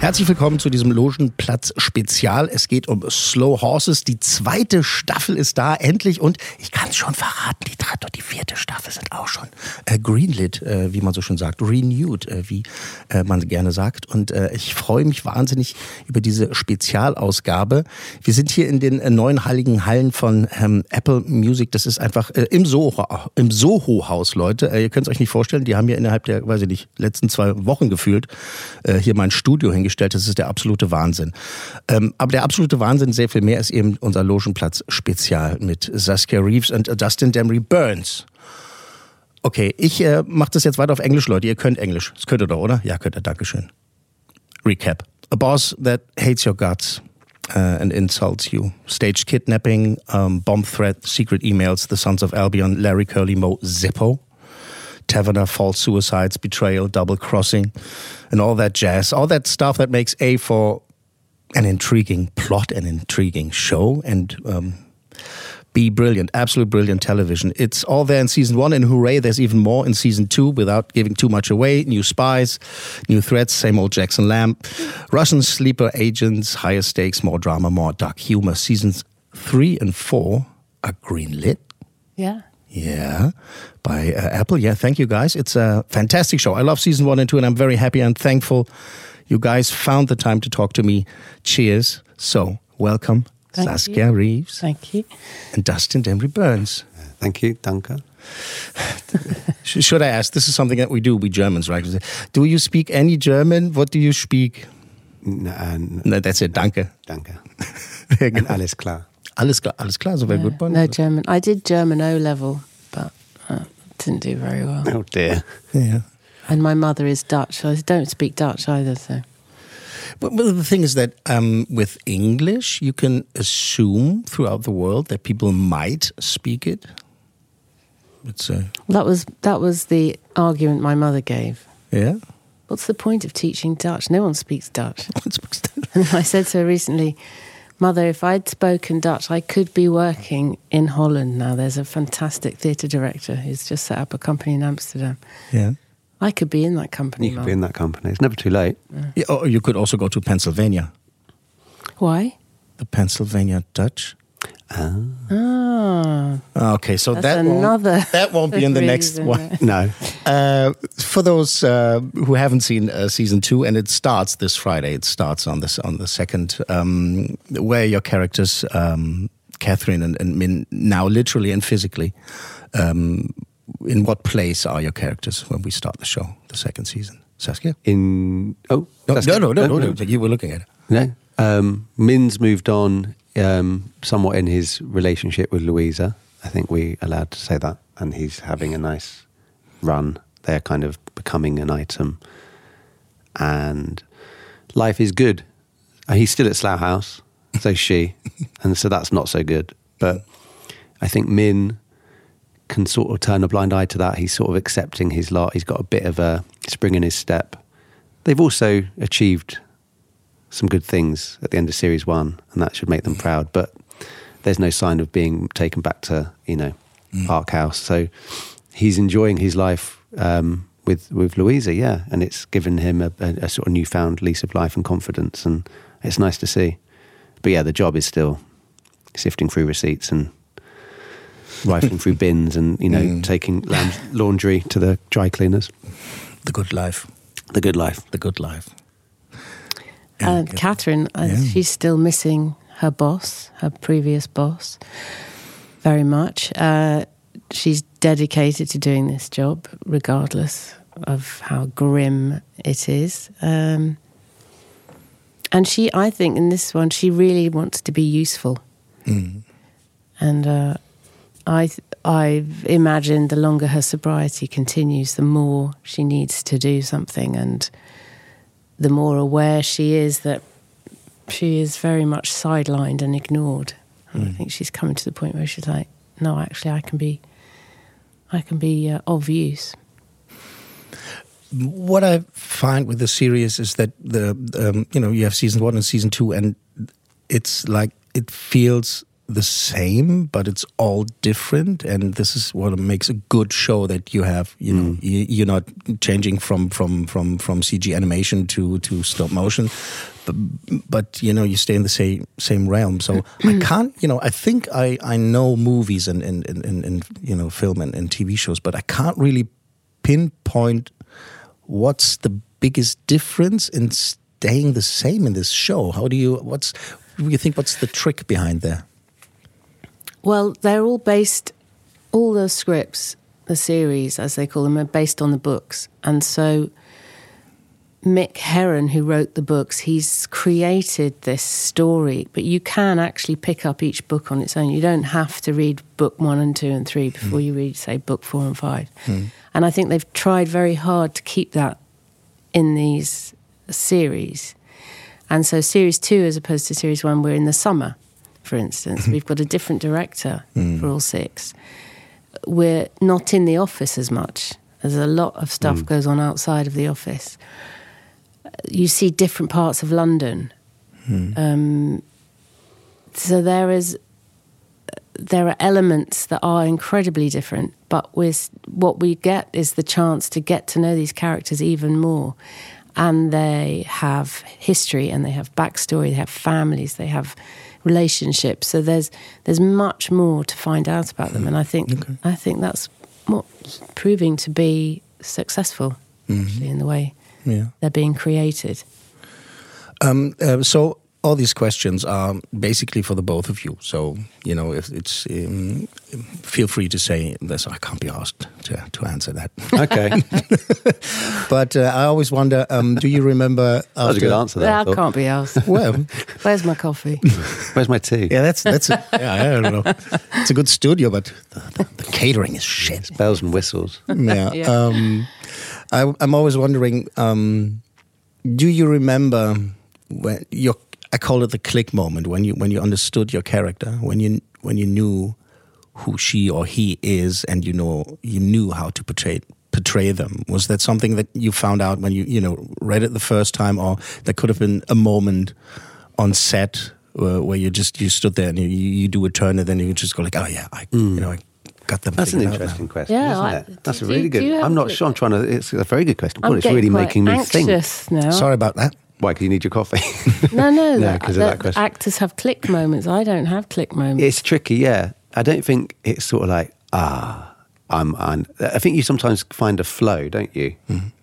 Herzlich willkommen zu diesem Logenplatz-Spezial. Es geht um Slow Horses. Die zweite Staffel ist da, endlich. Und ich kann es schon verraten, die dritte und die vierte Staffel sind auch schon äh, greenlit, äh, wie man so schön sagt. Renewed, äh, wie äh, man gerne sagt. Und äh, ich freue mich wahnsinnig über diese Spezialausgabe. Wir sind hier in den äh, neuen heiligen Hallen von ähm, Apple Music. Das ist einfach im Soho, im Soho-Haus, Leute. Ihr könnt es euch nicht vorstellen. Die haben ja innerhalb der, weiß ich nicht, letzten zwei Wochen gefühlt hier mein Studio hingestellt. Das ist der absolute Wahnsinn. Ähm, aber der absolute Wahnsinn, sehr viel mehr, ist eben unser Logenplatz-Spezial mit Saskia Reeves und Dustin Demery Burns. Okay, ich äh, mache das jetzt weiter auf Englisch, Leute. Ihr könnt Englisch. Das könnt ihr doch, oder? Ja, könnt ihr. Dankeschön. Recap. A boss that hates your guts uh, and insults you. Staged kidnapping, um, bomb threat, secret emails, the Sons of Albion, Larry Curly Moe, Zippo. Taverner, false suicides, betrayal, double crossing, and all that jazz. All that stuff that makes A for an intriguing plot, an intriguing show, and um, B brilliant, absolute brilliant television. It's all there in season one, and hooray, there's even more in season two without giving too much away. New spies, new threats, same old Jackson Lamb, Russian sleeper agents, higher stakes, more drama, more dark humor. Seasons three and four are greenlit. Yeah. Yeah, by uh, Apple. Yeah, thank you guys. It's a fantastic show. I love season one and two, and I'm very happy and thankful you guys found the time to talk to me. Cheers. So, welcome, Thank Saskia you. Reeves Thank you. and Dustin Demri Burns. Thank you, danke. Should I ask? This is something that we do, we Germans, right? Do you speak any German? What do you speak? N n No, that's it. Danke. danke. Sehr Und gut. alles klar. Alles klar, alles klar. So very good one. No German. I did German O level, but uh, didn't do very well. Oh dear. Yeah. And my mother is Dutch. So I don't speak Dutch either, so. But, well, the thing is that um, with English, you can assume throughout the world that people might speak it. It's uh, That was that was the argument my mother gave. yeah. What's the point of teaching Dutch? No one speaks Dutch. And I said so recently, Mother, if I'd spoken Dutch, I could be working in Holland now. There's a fantastic theatre director who's just set up a company in Amsterdam. yeah. I could be in that company. You could Mum. be in that company. It's never too late. yeah. Or you could also go to Pennsylvania. Why? The Pennsylvania Dutch. Ah, Okay, so That's that another won't, that won't be in the next one. No. Uh, for those uh, who haven't seen uh, season two, and it starts this Friday. It starts on this on the second. Um, where your characters, um, Catherine and, and Min, now literally and physically, um, in what place are your characters when we start the show, the second season? Saskia? In oh No, that's no, good. no, no, no, no, You were looking at it. No. Um, Min's moved on um, somewhat in his relationship with Louisa. I think we allowed to say that, and he's having a nice run. They're kind of becoming an item, and life is good. Uh, He's still at Slough House, so she, and so that's not so good. But I think Min can sort of turn a blind eye to that. He's sort of accepting his lot. He's got a bit of a spring in his step. They've also achieved some good things at the end of series one, and that should make them mm. proud. But there's no sign of being taken back to you know mm. Park House. So he's enjoying his life um, with with Louisa, yeah, and it's given him a, a, a sort of newfound lease of life and confidence, and it's nice to see. But yeah, the job is still sifting through receipts and rifling through bins, and you know mm. taking laundry to the dry cleaners. The good life. The good life. The good life. And Catherine, uh, Yeah. she's still missing her boss, her previous boss, very much. Uh, she's dedicated to doing this job, regardless of how grim it is. Um, and she, I think, in this one, she really wants to be useful, and uh, I, I imagine the longer her sobriety continues, the more she needs to do something, and the more aware she is that she is very much sidelined and ignored. And I think she's coming to the point where she's like, no, actually, I can be, I can be uh, of use. what I find with the series is that the um, you know you have season one and season two, and it's like it feels the same, but it's all different, and this is what makes a good show that you have. You know, mm. you, you're not changing from from from from CG animation to to stop motion, but, but you know you stay in the same same realm. So I can't, you know, I think I I know movies and and and, and, and you know film and, and TV shows, but I can't really pinpoint what's the biggest difference in staying the same in this show? How do you what's you think what's the trick behind there? Well, they're all based, all the scripts, the series, as they call them, are based on the books. And so Mick Herron, who wrote the books, he's created this story, but you can actually pick up each book on its own. You don't have to read book one and two and three before hmm. you read, say, book four and five. Hmm. And I think they've tried very hard to keep that in these series. And so, series two, as opposed to series one, we're in the summer, for instance. Mm-hmm. We've got a different director mm. for all six. We're not in the office as much. There's a lot of stuff mm. goes on outside of the office. You see different parts of London. Mm. Um, so there is there are elements that are incredibly different, but with what we get is the chance to get to know these characters even more. And they have history and they have backstory, they have families, they have relationships. So there's there's much more to find out about them. And I think I think that's what's proving to be successful actually, in the way Yeah. they're being created. Um, uh, so all these questions are basically for the both of you. So you know, if it's um, feel free to say this. I can't be asked to, to answer that. Okay, but uh, I always wonder: um, Do you remember? that was a good answer. There, I That thought. can't be asked. Well, Where's my coffee? Where's my tea? yeah, that's that's a, yeah. I don't know. It's a good studio, but the, the, the catering is shit. Bells and whistles. Yeah. Yeah. Um, I, I'm always wondering. Um, do you remember when your? I call it the click moment when you when you understood your character when you when you knew who she or he is and you know you knew how to portray portray them. Was that something that you found out when you you know read it the first time, or there could have been a moment on set uh, where you just you stood there and you, you do a turn and then you just go like, oh yeah, I you know I got them. That's an figured now." interesting question, Yeah, isn't I- it? That's do a really do good. you I'm not sure. I'm trying to. It's a very good question. God, I'm it's really quite making me think. now. Sorry about that. Why? Because you need your coffee. No, no, No, that- 'cause of that that question. actors have click moments. I don't have click moments. it's tricky. Yeah, I don't think it's sort of like ah. I'm, I'm. I think you sometimes find a flow, don't you?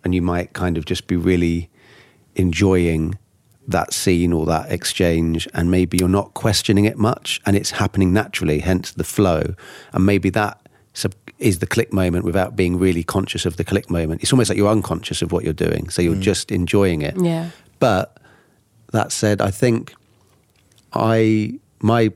And you might kind of just be really enjoying that scene or that exchange, and maybe you're not questioning it much, and it's happening naturally. Hence the flow, and maybe that sub- is the click moment without being really conscious of the click moment. It's almost like you're unconscious of what you're doing, so you're just enjoying it. Yeah. But that said, I think I my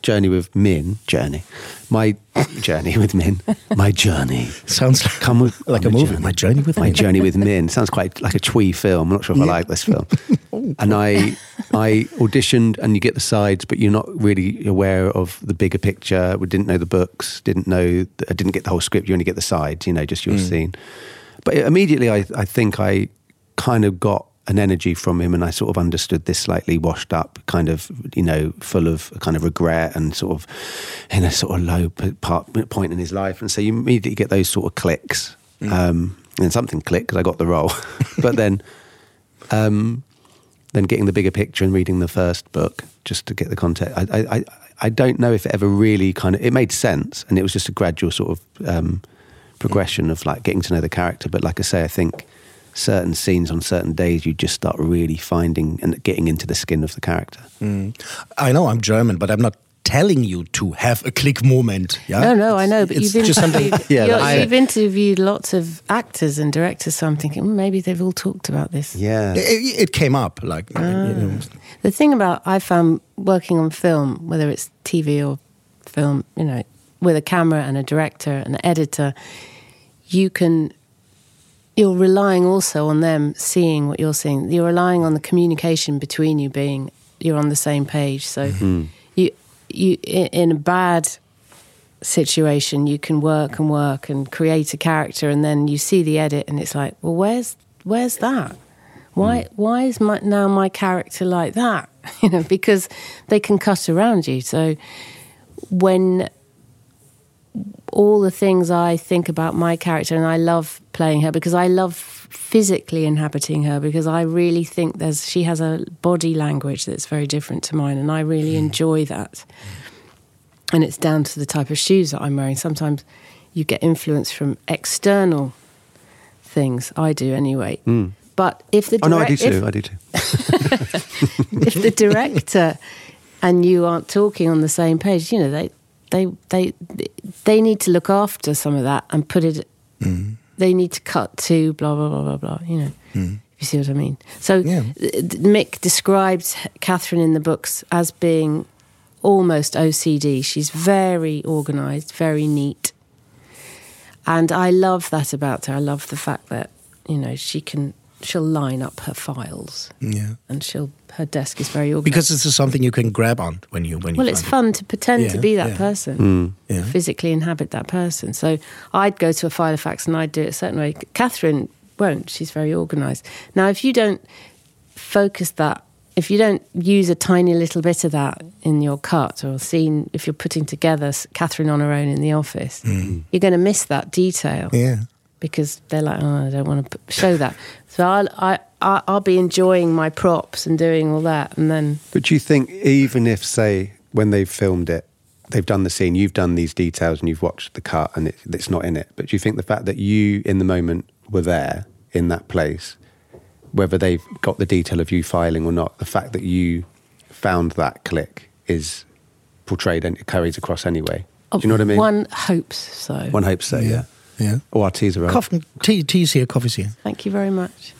journey with Min journey, my journey with Min, my journey. Sounds like, Come with like a movie. journey. My journey with My Min. journey with Min sounds quite like a twee film. I'm not sure if I like this film. Oh. and I I auditioned, and you get the sides, but you're not really aware of the bigger picture. We didn't know the books, didn't know, I didn't get the whole script. You only get the sides, you know, just your hmm. scene. But immediately, I I think I kind of got an energy from him, and I sort of understood this slightly washed up, kind of you know, full of kind of regret and sort of in a sort of low part, point in his life, and so you immediately get those sort of clicks, um, and something clicked because I got the role, but then. Um, then getting the bigger picture and reading the first book just to get the context. I, I, I, I don't know if it ever really kind of it made sense, and it was just a gradual sort of um, progression of like getting to know the character. But like I say, I think certain scenes on certain days you just start really finding and getting into the skin of the character. I know I'm German, but I'm not telling you to have a click moment. Yeah. No, no, I know, but It's you've just something. interviewed, Yeah, you're- that's it. you've interviewed lots of actors and directors, so I'm thinking mm, maybe they've all talked about this. Yeah. It, it came up like you know, The thing about I found working on film, whether it's TV or film, you know, with a camera and a director and an editor, you can. You're relying also on them seeing what you're seeing. You're relying on the communication between you being you're on the same page. So mm-hmm. you you in, a bad situation you can work and work and create a character and then you see the edit and it's like well where's where's that? Why mm. why is my now my character like that? You know because they can cut around you. So when all the things I think about my character and I love playing her because I love physically inhabiting her because I really think there's she has a body language that's very different to mine and I really hmm. enjoy that and it's down to the type of shoes that I'm wearing. Sometimes you get influence from external things. I do anyway. Hmm. But if the Oh, no, I do direct- if- too. I do too. if the director and you aren't talking on the same page, you know they they they they need to look after some of that and put it. Hmm. They need to cut to blah blah blah blah blah. You know, hmm. you see what I mean. So Yeah. Mick describes Catherine in the books as being almost OCD. She's very organised, very neat, and I love that about her. I love the fact that you know she can she'll line up her files yeah. and she'll her desk is very organised. Because this is something you can grab on when you when you. well, it's find fun to pretend to be that yeah. person, hmm. Yeah. physically inhabit that person. So I'd go to a Filofax and I'd do it a certain way. Catherine won't; she's very organised. Now, if you don't focus that, if you don't use a tiny little bit of that in your cut or scene, if you're putting together Catherine on her own in the office, mm. you're going to miss that detail. Yeah. Because they're like, oh, I don't want to show that. So I'll, I, I, I'll be enjoying my props and doing all that, and then But do you think even if, say, when they've filmed it, they've done the scene, you've done these details and you've watched the cut and it, it's not in it, but do you think the fact that you in the moment were there in that place, whether they've got the detail of you filing or not, the fact that you found that click is portrayed and it carries across anyway? Do you know what I mean? One hopes so. One hopes so, yeah. Yeah. Oh, our teas are up. Coffee, tea, tea's here, coffee's here. Thank you very much.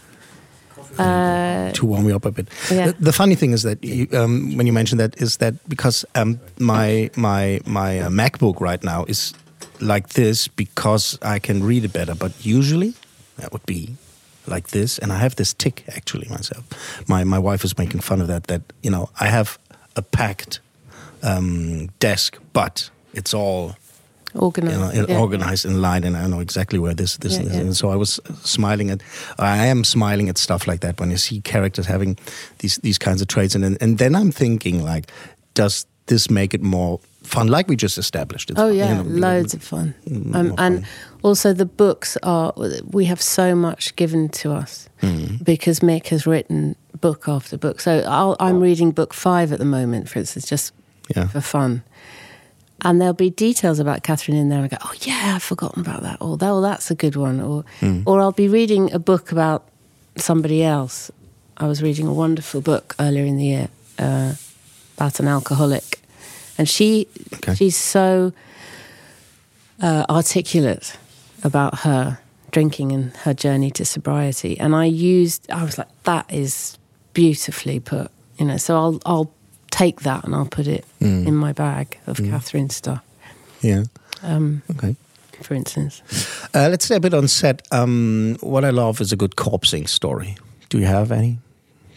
Uh, to warm me up a bit. Yeah. The, the funny thing is that you, um, when you mentioned that is that because um, my my my uh, MacBook right now is like this because I can read it better. But usually that would be like this, and I have this tick actually myself. My my wife is making fun of that. That you know I have a packed um, desk, but it's all organized. you know, yeah. organized in line, and I know exactly where this this Yeah, is. yeah. And so I was smiling at, I am smiling at stuff like that when you see characters having these these kinds of traits, and then- and then I'm thinking like, does this make it more fun? Like we just established. It's Oh fun, you yeah, know, loads of fun. Um, and fun. also the books are. We have so much given to us Mm. because Mick has written book after book. So I'll, I'm reading book five at the moment, for instance, just Yeah. for fun. And there'll be details about Catherine in there. And I go, oh yeah, I've forgotten about that. Or oh, that's a good one. Or Mm. or I'll be reading a book about somebody else. I was reading a wonderful book earlier in the year uh, about an alcoholic, and she Okay. she's so uh, articulate about her drinking and her journey to sobriety. And I used, I was like, that is beautifully put, you know. So I'll I'll take that and I'll put it in my bag of Catherine stuff, yeah. um, Okay. for instance. Uh, let's stay a bit on set. Um, what I love is a good corpsing story. Do you have any?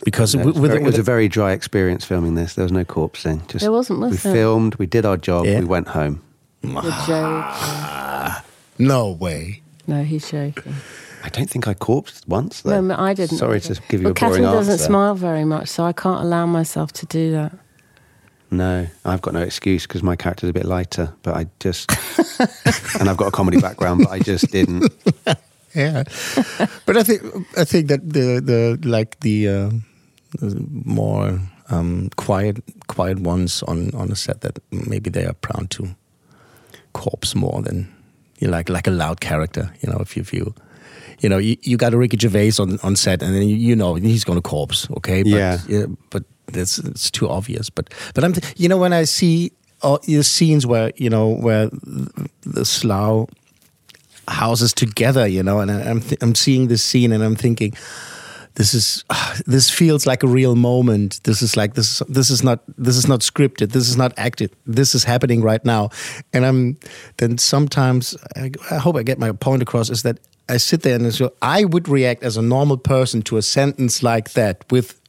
Because No, it, was with, very, it was a very dry experience filming this. There was no corpsing. Just There wasn't, was we there? filmed, we did our job, Yeah. we went home. No way. No, he's joking. I don't think I corpsed once. Though. No, I didn't. Sorry either. to give you well, a boring Catherine doesn't answer. smile very much, so I can't allow myself to do that. No, I've got no excuse because my character's a bit lighter. But I just, and I've got a comedy background, but I just didn't. Yeah, but I think I think that the the like the, uh, more um, quiet quiet ones on on the set that maybe they are proud to corpse more than you know, like like a loud character. You know, if you if you you know you, you got a Ricky Gervais on on set, and then you, you know he's going to corpse. Okay, but, Yeah. but that's it's too obvious. But but I'm you know when I see uh, all the scenes where you know where the Slough houses together, you know, and I- I'm th- I'm seeing this scene and I'm thinking, this is this feels like a real moment. This is like this this is not this is not scripted. This is not acted. This is happening right now. And I'm then sometimes I, I hope I get my point across is that I sit there and so I would react as a normal person to a sentence like that with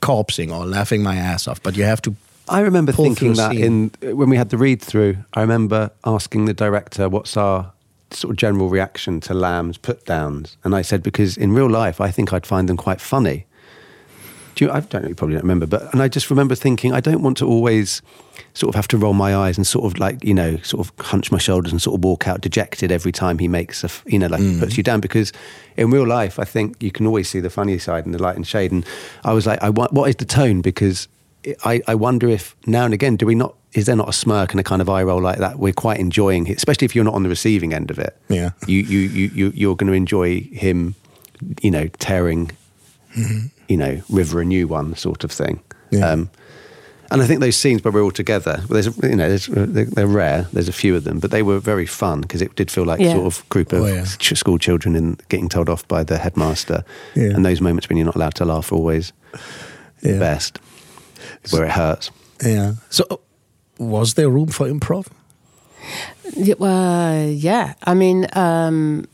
corpsing or laughing my ass off. But you have to I remember thinking that scene. in when we had the read through. I remember asking the director, "What's our sort of general reaction to Lamb's put downs?" And I said, "Because in real life, I think I'd find them quite funny." Do you, I don't know, you probably don't remember, but and I just remember thinking, I don't want to always sort of have to roll my eyes and sort of like you know, sort of hunch my shoulders and sort of walk out dejected every time he makes a you know like mm. puts you down. Because in real life, I think you can always see the funny side and the light and shade. And I was like, I want what is the tone? Because I, I wonder if now and again do we not is there not a smirk and a kind of eye roll like that? We're quite enjoying it especially if you're not on the receiving end of it. Yeah. you you you, you you're going to enjoy him you know tearing mm-hmm. You know river a new one sort of thing Yeah. um, and I think those scenes where we're all together, there's, you know, there's, they're, they're rare. There's a few of them, but they were very fun because it did feel like Yeah. sort of group of Oh, yeah. school children and getting told off by the headmaster. Yeah. And those moments when you're not allowed to laugh are always the Yeah. best, where it hurts. Yeah. So, was there room for improv? Yeah, well, yeah. I mean, um,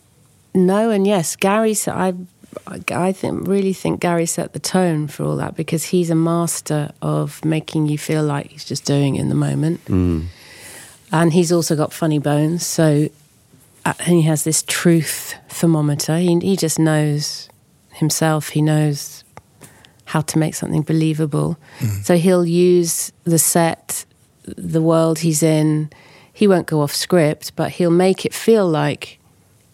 no and yes. Gary, s- I, I think really think Gary set the tone for all that because he's a master of making you feel like he's just doing it in the moment, and he's also got funny bones. So, uh, and he has this truth thermometer. He he just knows himself. He knows how to make something believable. So he'll use the set, the world he's in. He won't go off script, but he'll make it feel like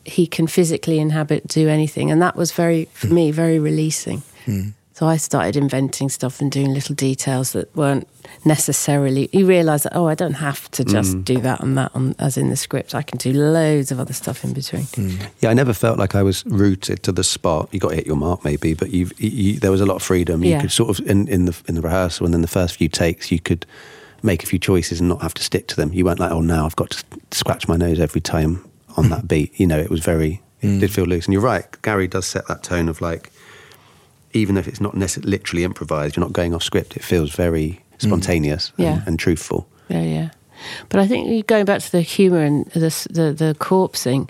he can physically inhabit, do anything. And that was very, for me, hmm. very releasing. Hmm. So I started inventing stuff and doing little details that weren't necessarily. You realise that oh, I don't have to just hmm. do that and that on, as in the script. I can do loads of other stuff in between. Yeah, I never felt like I was rooted to the spot. You got to hit your mark, maybe, but you've, you, there was a lot of freedom. You Yeah. could sort of in, in the in the rehearsal and then the first few takes, you could make a few choices and not have to stick to them. You weren't like, oh, now I've got to scratch my nose every time on that beat. You know, it was very, it mm. did feel loose. And you're right, Gary does set that tone of like, even if it's not necessarily literally improvised, you're not going off script. It feels very mm. spontaneous Yeah. and, and truthful. Yeah, yeah. But I think going back to the humour and the, the the corpsing,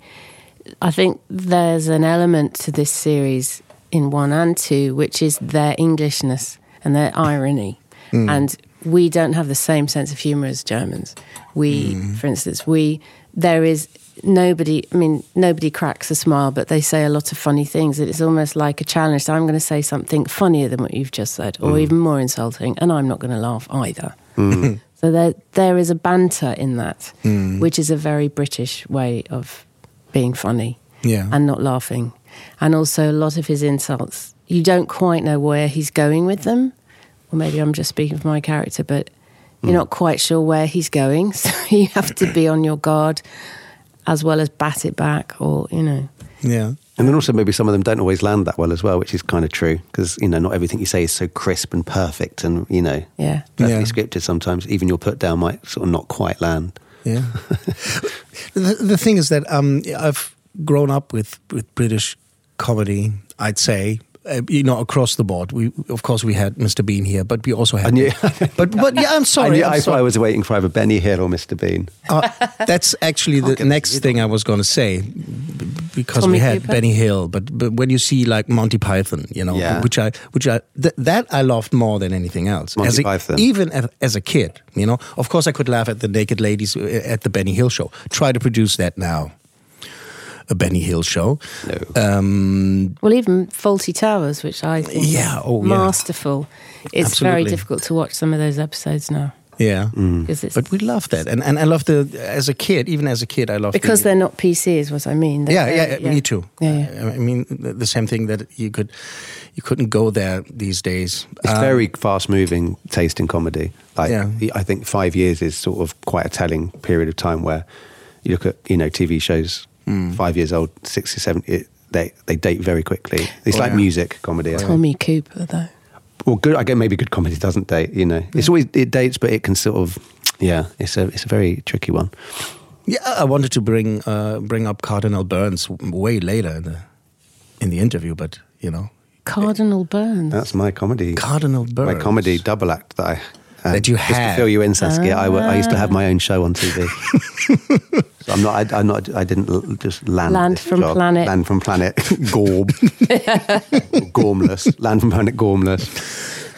I think there's an element to this series in one and two, which is their Englishness and their irony. Mm. And we don't have the same sense of humour as Germans. We, for instance, we there is nobody. I mean, nobody cracks a smile, but they say a lot of funny things. It's almost like a challenge. So I'm going to say something funnier than what you've just said, or mm. even more insulting, and I'm not going to laugh either. Mm. So there, there is a banter in that, mm. which is a very British way of being funny Yeah. and not laughing. And also, a lot of his insults, you don't quite know where he's going with them. Or maybe I'm just speaking for my character, but you're not quite sure where he's going. So you have to be on your guard as well as bat it back, or, you know. Yeah. And then also maybe some of them don't always land that well as well, which is kind of true because you know not everything you say is so crisp and perfect, and you know Yeah. perfectly Yeah. scripted. Sometimes even your put down might sort of not quite land. Yeah. the, the thing is that um, I've grown up with, with British comedy, I'd say. Uh, you know, across the board. We, of course, we had Mr. Bean here, but we also had. I knew- but but yeah, I'm sorry. knew, I'm I thought sorry. I was waiting for either Benny Hill or Mr. Bean. Uh, that's actually the next thing I was going to say, because Tommy we had Cooper? Benny Hill. But but when you see like Monty Python, you know, Yeah. which I which I th- that I loved more than anything else. Monty as a, Python. even as, as a kid, you know. Of course, I could laugh at the naked ladies uh, at the Benny Hill show. Try to produce that now. A Benny Hill show. No. Um, Well, even Fawlty Towers, which I think Yeah, is oh, yeah. masterful. It's very difficult to watch some of those episodes now. yeah. Because But we love that, and and I love the as a kid, even as a kid, I love because the, they're not PCs. what I mean. They're yeah, yeah, me too. Yeah, yeah. I mean, the the same thing that you could, you couldn't go there these days. It's Um, very fast moving taste in comedy. Like Yeah. I think five years is sort of quite a telling period of time where you look at you know TV shows Hmm. five years old, six or seven. It, they they date very quickly. It's Oh, like yeah. music comedy. I. Tommy Cooper, though. well, good. I guess maybe good comedy doesn't date. You know, it's always it dates, but it can sort of yeah. It's a it's a very tricky one. Yeah, I wanted to bring uh, bring up Cardinal Burns way later in the in the interview, but you know, Cardinal Burns. That's my comedy. Cardinal Burns. my comedy double act that I um, That you just to fill you in, Saskia. I, w- I used to have my own show on TV. so I'm not. I, I'm not. I didn't l- just land. Land this from job. planet. Land from planet. Gorb. Gormless. Land from planet Gormless.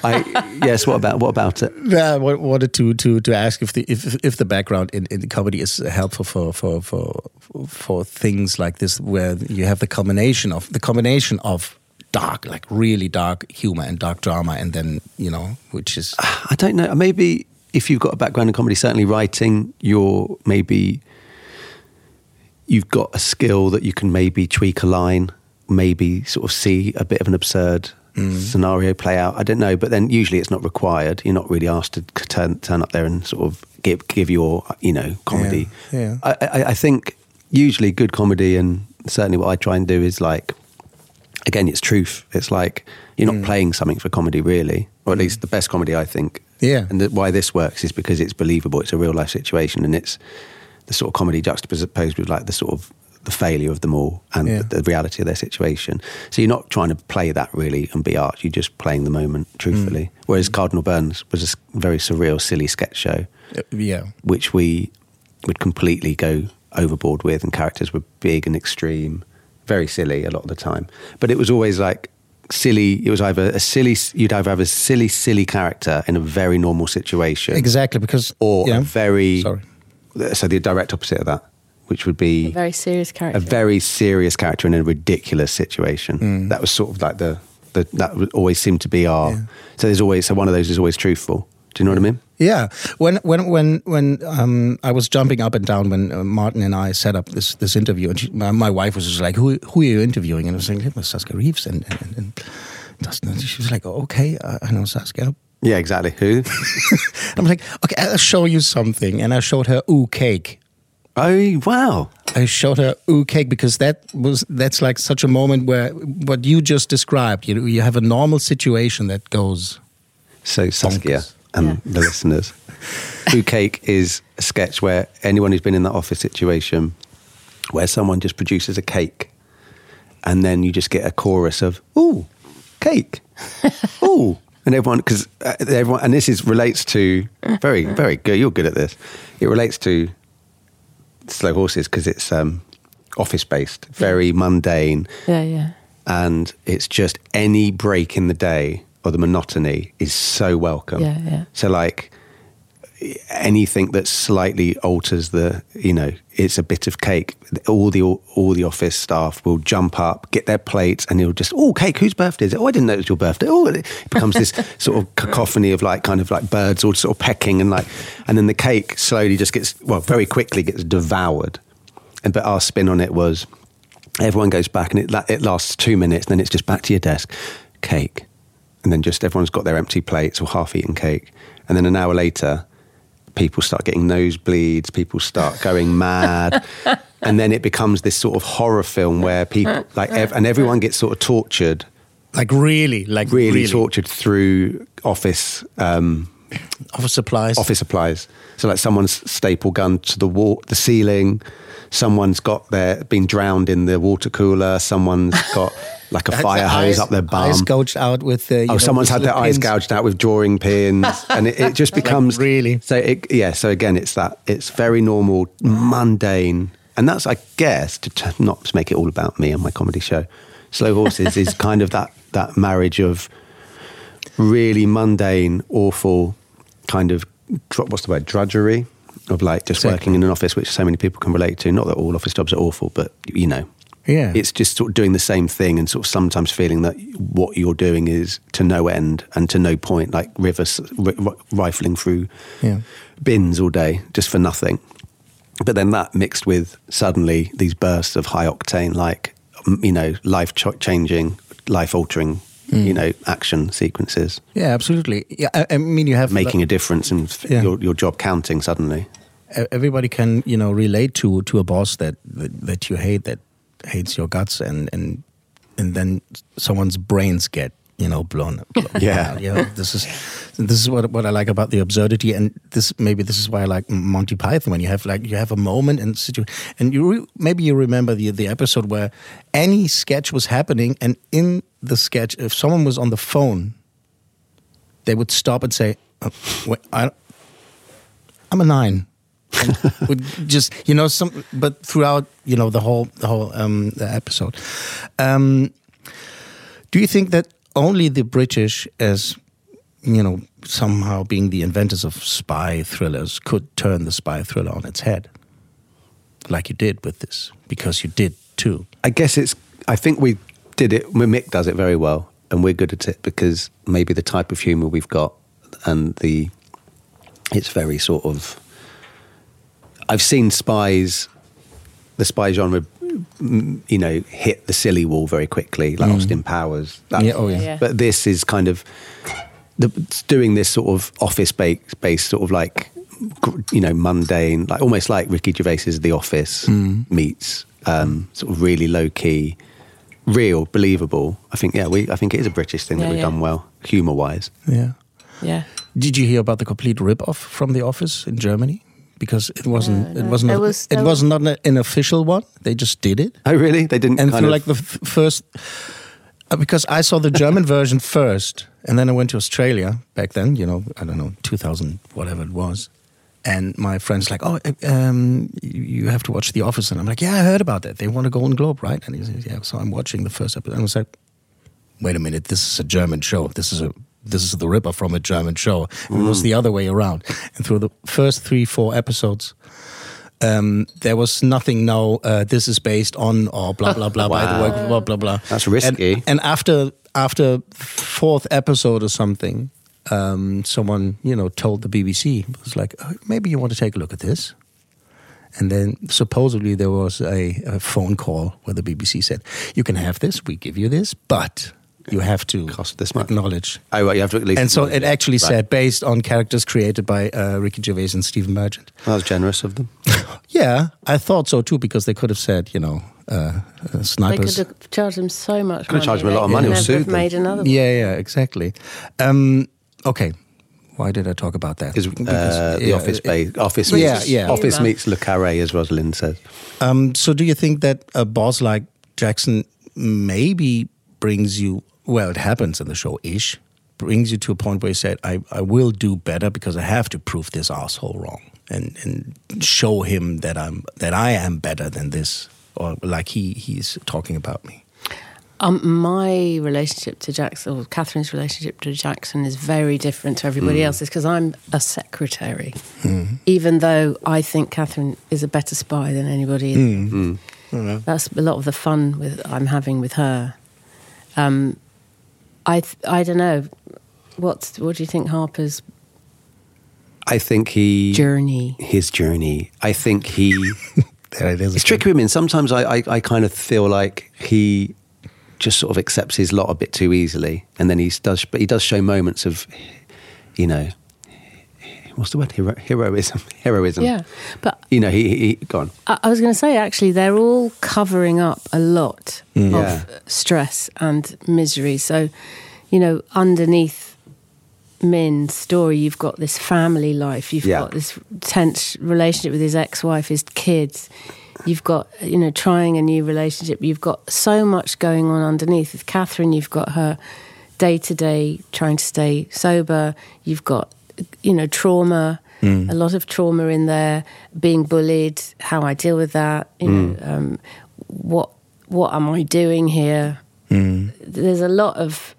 I yes. What about what about it? Yeah, I wanted to to to ask if the if if the background in, in comedy is helpful for for for for things like this, where you have the combination of the combination of dark, like really dark humor and dark drama, and then you know, which is ah, I don't know. Maybe if you've got a background in comedy, certainly writing, you're maybe you've got a skill that you can maybe tweak a line, maybe sort of see a bit of an absurd mm. scenario play out. I don't know, but then usually it's not required. You're not really asked to turn turn up there and sort of give give your you know comedy. Yeah, yeah. I, I, I think usually good comedy and certainly what I try and do is like again it's truth. It's like you're not mm. playing something for comedy really, or at mm. least the best comedy I think. Yeah. And that why this works is because it's believable. It's a real life situation, and it's the sort of comedy juxtaposed with like the sort of the failure of them all and Yeah. the, the reality of their situation. So you're not trying to play that really and be art. You're just playing the moment mm. truthfully. Whereas Cardinal Burns was a very surreal, silly sketch show, uh, yeah, which we would completely go overboard with, and characters were big and extreme, very silly a lot of the time. But it was always like silly. It was either a silly. You'd either have a silly, silly character in a very normal situation, exactly because or yeah. a very sorry. so the direct opposite of that, which would be A very serious character. a very serious character in a ridiculous situation. Mm. That was sort of like the, the that always seemed to be our. So there's always so one of those is always truthful. Do you know what I mean? Yeah, when when when when um, I was jumping up and down when uh, Martin and I set up this this interview, and she, my, my wife was just like, "Who who are you interviewing?" And I was saying, "It was Saskia Reeves," and and, and Dustin. And she was like, "Okay, uh, I know Saskia." Yeah, exactly. Who? I'm like, "Okay, I'll show you something," and I showed her ooh cake. oh wow! I showed her ooh cake because that was that's like such a moment where what you just described. You know, you have a normal situation that goes. So Saskia Bonkers. And Yeah. the listeners, Who Cake is a sketch where anyone who's been in that office situation, where someone just produces a cake, and then you just get a chorus of "Ooh, cake, ooh," and everyone because uh, everyone and this is relates to very very good. You're good at this. It relates to slow horses because it's um, office based, very mundane yeah, yeah. and it's just any break in the day or the monotony is so welcome. Yeah, yeah. So like anything that slightly alters the, you know, it's a bit of cake. All the all the office staff will jump up, get their plates, and you'll just, oh, cake. Whose birthday is it? Oh, I didn't know it was your birthday. Oh, it becomes this sort of cacophony of like kind of like birds all sort of pecking and like, and then the cake slowly just gets well very quickly gets devoured. And but our spin on it was everyone goes back and it, it lasts two minutes, then it's just back to your desk, cake. And then just everyone's got their empty plates or half eaten cake. And then an hour later, people start getting nosebleeds, people start going mad. and then it becomes this sort of horror film where people, like, ev- and everyone gets sort of tortured, Like really, like really, tortured through office. Um, Office supplies. office supplies. So like someone's staple gun to the wall, the ceiling. Someone's got their been drowned in the water cooler. Someone's got like a fire hose eyes- up their bum. Eyes gouged out with the. Oh, someone's had their eyes gouged out with drawing pins, and it, it just becomes really? So it, yeah. So again, it's that it's very normal, mundane, and that's I guess to, to not to make it all about me and my comedy show. Slow Horses is kind of that that marriage of really mundane, awful kind of what's the word drudgery of like just Exactly. working in an office, which so many people can relate to. Not that all office jobs are awful, but you know, Yeah. it's just sort of doing the same thing and sort of sometimes feeling that what you're doing is to no end and to no point, like rivers r- rifling through Yeah. bins all day just for nothing. But then that mixed with suddenly these bursts of high octane, like you know, life ch- changing, life altering, Hmm. you know, action sequences, Yeah, absolutely. Yeah, I, I mean, you have making a difference in f- Yeah. your your job counting suddenly. everybody can you know relate to to a boss that that, that you hate that hates your guts and and and then someone's brains get you know, blown. blown Yeah. You know, this is this is what what I like about the absurdity, and this maybe this is why I like Monty Python when you have like you have a moment and situ- and you re- maybe you remember the the episode where any sketch was happening, and in the sketch, if someone was on the phone, they would stop and say, uh, wait, I, "I'm a nine. And would just you know some, but throughout you know the whole the whole um, the episode. Um, do you think that only the British, as you know, somehow being the inventors of spy thrillers, could turn the spy thriller on its head, like you did with this? Because you did too. I guess it's. I think we did it. Mick does it very well, and we're good at it because maybe the type of humour we've got, and the. It's very sort of. I've seen spies, the spy genre, you know, hit the silly wall very quickly, like Austin Powers. That's- Yeah, oh, yeah. Yeah. But this is kind of the, doing this sort of office based, based sort of like you know mundane, like almost like Ricky Gervais's The Office meets um, sort of really low key, real, believable. I think yeah, we I think it is a British thing that we've yeah. done well, humor wise. Yeah. Yeah. Did you hear about the complete rip-off from The Office in Germany? Because it wasn't. No, It wasn't. There a- was- it was was- not an official one. They just did it. Oh really? They didn't and kind through of like the f- first uh, because I saw the German version first, and then I went to Australia back then. You know, I don't know, two thousand whatever it was. And my friend's like, "Oh, uh, um, you you have to watch The Office," and I'm like, "Yeah, I heard about that. They won a Golden Globe, right?" And he says, "Yeah." So I'm watching the first episode, and I was like, "Wait a minute, this is a German show. This is a this is the ripper from a German show." And It was the other way around. And through the first three, four episodes, um, there was nothing. No, uh, this is based on or blah blah blah. By the way, blah blah blah. That's risky. And, and after after fourth episode or something, um, someone you know told the BBC was like, oh, maybe you want to take a look at this. And then supposedly there was a, a phone call where the BBC said, "You can have this. We give you this, but." You have to Cost this much." acknowledge oh right, you have to at least and so it actually Right. said based on characters created by uh, Ricky Gervais and Stephen Merchant. that was generous of them. Yeah, I thought so too because they could have said, you know, uh, uh, They could have charged them so much Could have charged them a lot of could money or never sued have them. made another one. Yeah, yeah, exactly. Um, okay, why did I talk about that? Because uh, the yeah, office it- bay, office Yeah, meets, yeah. office meets Le Carré, as Rosalind says. Um, so, do you think that a boss like Jackson maybe brings you? Well, it happens in the show ish. Brings you to a point where you said, "I, I will do better because I have to prove this asshole wrong and and show him that I'm that I am better than this, or like he he's talking about me." Um, my relationship to Jackson, or Catherine's relationship to Jackson, is very different to everybody mm. else's because I'm a secretary. Mm-hmm. Even though I think Catherine is a better spy than anybody. Mm. Mm. That's a lot of the fun with I'm having with her. Um, I th- I don't know. What's what do you think Harper's I think he journey? his journey. I think he. There it is. it's again. tricky with him. Sometimes I, I, I kind of feel like he just sort of accepts his lot a bit too easily, and then he does. But he does show moments of, you know, what's the word? Hero, heroism. Heroism. Yeah, but You know, he, he, he go on. I I was going to say, actually, they're all covering up a lot mm. Yeah. of stress and misery. So, you know, underneath Min's story, you've got this family life, you've Yeah. got this tense relationship with his ex wife, his kids. You've got, you know, trying a new relationship. You've got so much going on underneath. With Catherine, you've got her day to day trying to stay sober. You've got, you know, trauma, mm. a lot of trauma in there, being bullied, how I deal with that, you know, mm. um, what what am I doing here? Mm. There's a lot of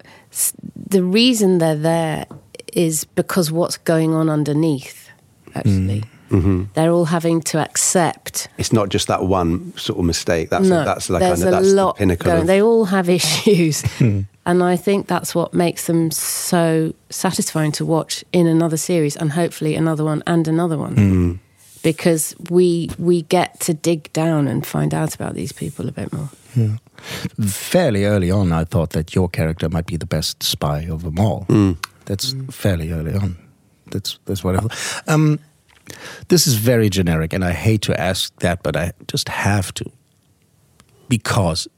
the reason they're there is because what's going on underneath. Actually, mm-hmm. they're all having to accept It's not just that one sort of mistake. That's no, that's like there's a that's lot the pinnacle. going. Of, They all have issues, hmm. And I think that's what makes them so satisfying to watch in another series, and hopefully another one and another one, because we we get to dig down and find out about these people a bit more. Yeah. fairly early on, I thought that your character might be the best spy of them all. That's fairly early on. That's that's what I thought. Um, this is very generic, and I hate to ask that, but I just have to because